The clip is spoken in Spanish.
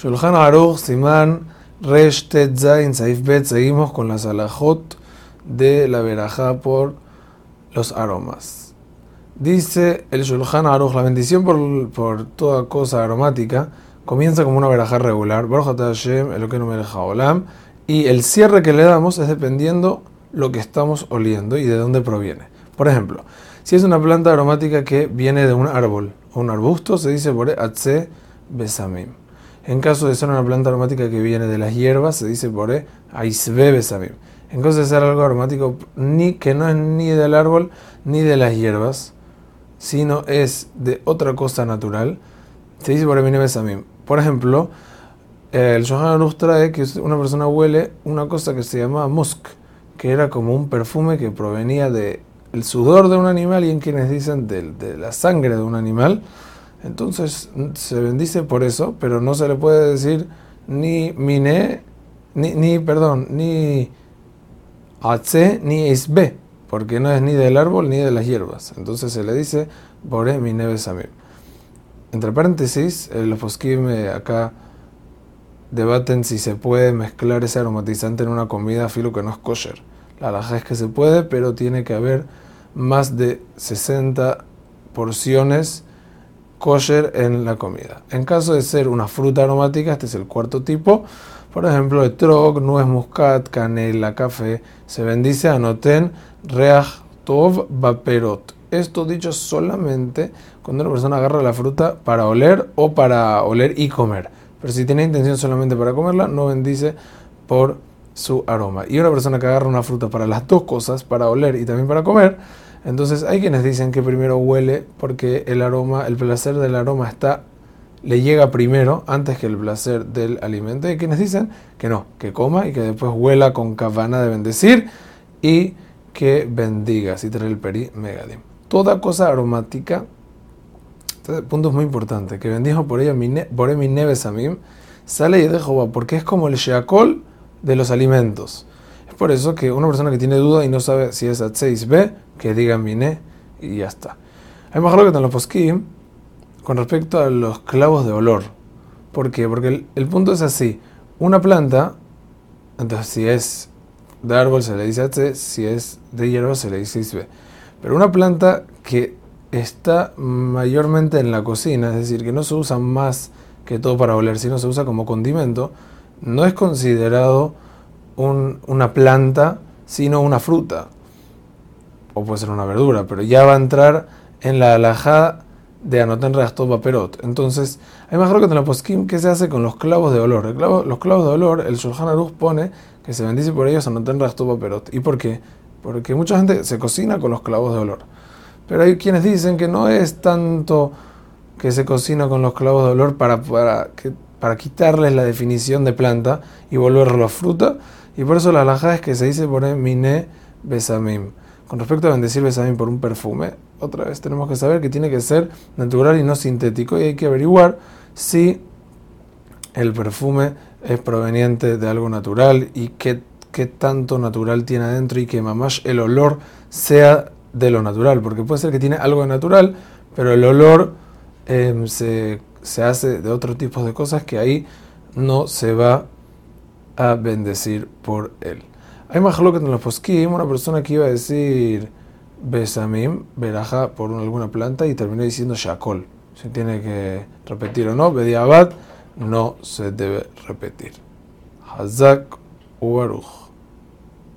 Shulchan Aruch, Simán, Resh, Tet, Zain, Saif, Bet, seguimos con las alajot de la verajá por los aromas. Dice el Shulchan Aruch, la bendición por, por toda cosa aromática comienza como una verajá regular, Baruch Hashem, el que no me olam, y el cierre que le damos es dependiendo lo que estamos oliendo y de dónde proviene. Por ejemplo, si es una planta aromática que viene de un árbol o un arbusto, se dice por Atse Besamim. En caso de ser una planta aromática que viene de las hierbas, se dice por e, aisbe besamim. En caso de ser algo aromático ni, que no es ni del árbol ni de las hierbas, sino es de otra cosa natural, se dice por besamim. Por ejemplo, el Shohan nos trae que una persona huele una cosa que se llama musk, que era como un perfume que provenía del sudor de un animal y en quienes dicen de la sangre de un animal entonces se bendice por eso, pero no se le puede decir ni mine, ni, ni perdón, ni atse, ni isbe, porque no es ni del árbol ni de las hierbas. Entonces se le dice bore mine besamim. Entre paréntesis, los poskim eh, acá debaten si se puede mezclar ese aromatizante en una comida filo que no es kosher. La laja es que se puede, pero tiene que haber más de 60 porciones kosher en la comida. En caso de ser una fruta aromática, este es el cuarto tipo, por ejemplo, etrog, nuez muscat, canela, café, se bendice anoten reach tov vaperot. Esto dicho solamente cuando una persona agarra la fruta para oler o para oler y comer. Pero si tiene intención solamente para comerla, no bendice por su aroma. Y una persona que agarra una fruta para las dos cosas, para oler y también para comer, entonces hay quienes dicen que primero huele porque el aroma, el placer del aroma está le llega primero antes que el placer del alimento. Y quienes dicen que no, que coma y que después huela con cabana de bendecir y que bendiga, si trae el peri megadim. Toda cosa aromática, este punto es muy importante, que bendijo por ella por mi neves a mí, sale y de Jehová, porque es como el sheakol de los alimentos por eso que una persona que tiene duda y no sabe si es At6B, que diga Miné y ya está. Hay mejor que en los con respecto a los clavos de olor. ¿Por qué? Porque el, punto es así. Una planta, entonces si es de árbol se le dice At, si es de hierba se le dice 6B. Pero una planta que está mayormente en la cocina, es decir, que no se usa más que todo para oler, sino se usa como condimento, no es considerado una planta, sino una fruta. O puede ser una verdura, pero ya va a entrar en la alajada de Anoten Reastov Perot. Entonces, hay mejor que en la que se hace con los clavos de olor. los clavos de olor, el Shulchan Aruch pone que se bendice por ellos Anoten Reastov Perot. ¿Y por qué? Porque mucha gente se cocina con los clavos de olor. Pero hay quienes dicen que no es tanto que se cocina con los clavos de olor para, para, para quitarles la definición de planta y volverlo a fruta, y por eso la alhaja es que se dice por mine besamim. Con respecto a bendecir besamim por un perfume, otra vez tenemos que saber que tiene que ser natural y no sintético y hay que averiguar si el perfume es proveniente de algo natural y qué, qué tanto natural tiene adentro y que mamás el olor sea de lo natural, porque puede ser que tiene algo de natural, pero el olor em, se, se hace de otros tipos de cosas que ahí no se va a bendecir por él. Hay más que en los poskim, una persona que iba a decir besamim, veraja por alguna planta y terminó diciendo shakol. Se tiene que repetir o no, bediabat no se debe repetir. Hazak ubaruch.